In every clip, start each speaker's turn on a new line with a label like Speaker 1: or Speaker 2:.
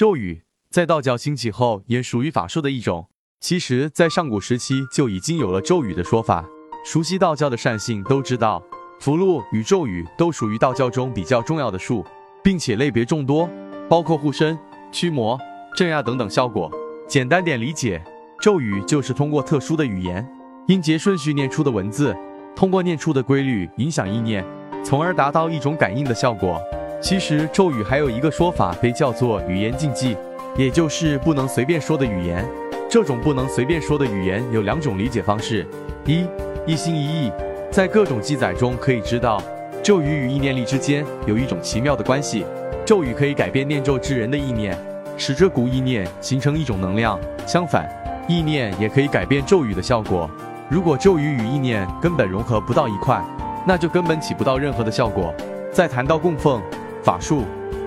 Speaker 1: 咒语在道教兴起后也属于法术的一种。其实，在上古时期就已经有了咒语的说法。熟悉道教的善信都知道，符箓与咒语都属于道教中比较重要的术，并且类别众多，包括护身、驱魔、镇压等等效果。简单点理解，咒语就是通过特殊的语言、音节顺序念出的文字，通过念出的规律影响意念，从而达到一种感应的效果。其实，咒语还有一个说法被叫做语言禁忌，也就是不能随便说的语言。这种不能随便说的语言有两种理解方式：一，一心一意。在各种记载中可以知道，咒语与意念力之间有一种奇妙的关系。咒语可以改变念咒之人的意念，使这股意念形成一种能量。相反，意念也可以改变咒语的效果。如果咒语与意念根本融合不到一块，那就根本起不到任何的效果。在谈到供奉、法术、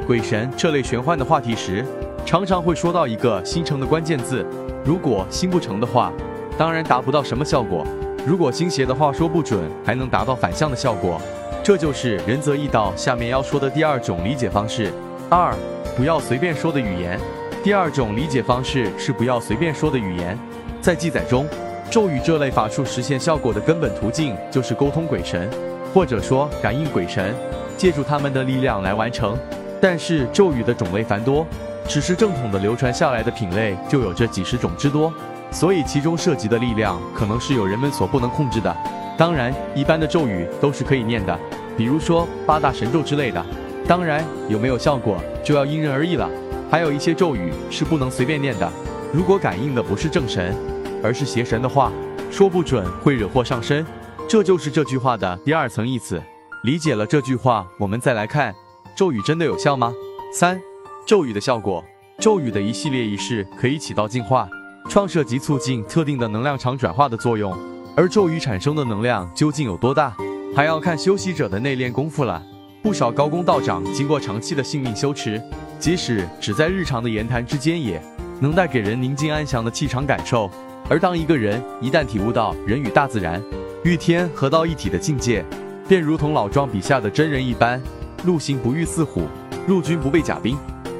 Speaker 1: 鬼神这类玄幻的话题时，常常会说到一个心诚的关键字。如果心不诚的话，当然达不到什么效果；如果心邪的话，说不准还能达到反向的效果。这就是仁则义道下面要说的第二种理解方式。二，不要随便说的语言。第二种理解方式是不要随便说的语言。在记载中，咒语这类法术实现效果的根本途径就是沟通鬼神，或者说感应鬼神，借助他们的力量来完成。但是咒语的种类繁多。只是正统的流传下来的品类就有这几十种之多，所以其中涉及的力量可能是有人们所不能控制的。当然，一般的咒语都是可以念的，比如说八大神咒之类的。当然，有没有效果就要因人而异了。还有一些咒语是不能随便念的，如果感应的不是正神，而是邪神的话，说不准会惹祸上身。这就是这句话的第二层意思。理解了这句话，我们再来看，咒语真的有效吗？三。咒语的效果，咒语的一系列仪式可以起到净化、创设及促进特定的能量场转化的作用。而咒语产生的能量究竟有多大，还要看修习者的内练功夫了。不少高功道长经过长期的性命修持，即使只在日常的言谈之间，也能带给人宁静安详的气场感受。而当一个人一旦体悟到人与大自然、与天合到一体的境界，便如同老庄笔下的真人一般，陆行不遇似虎，陆军不备甲兵。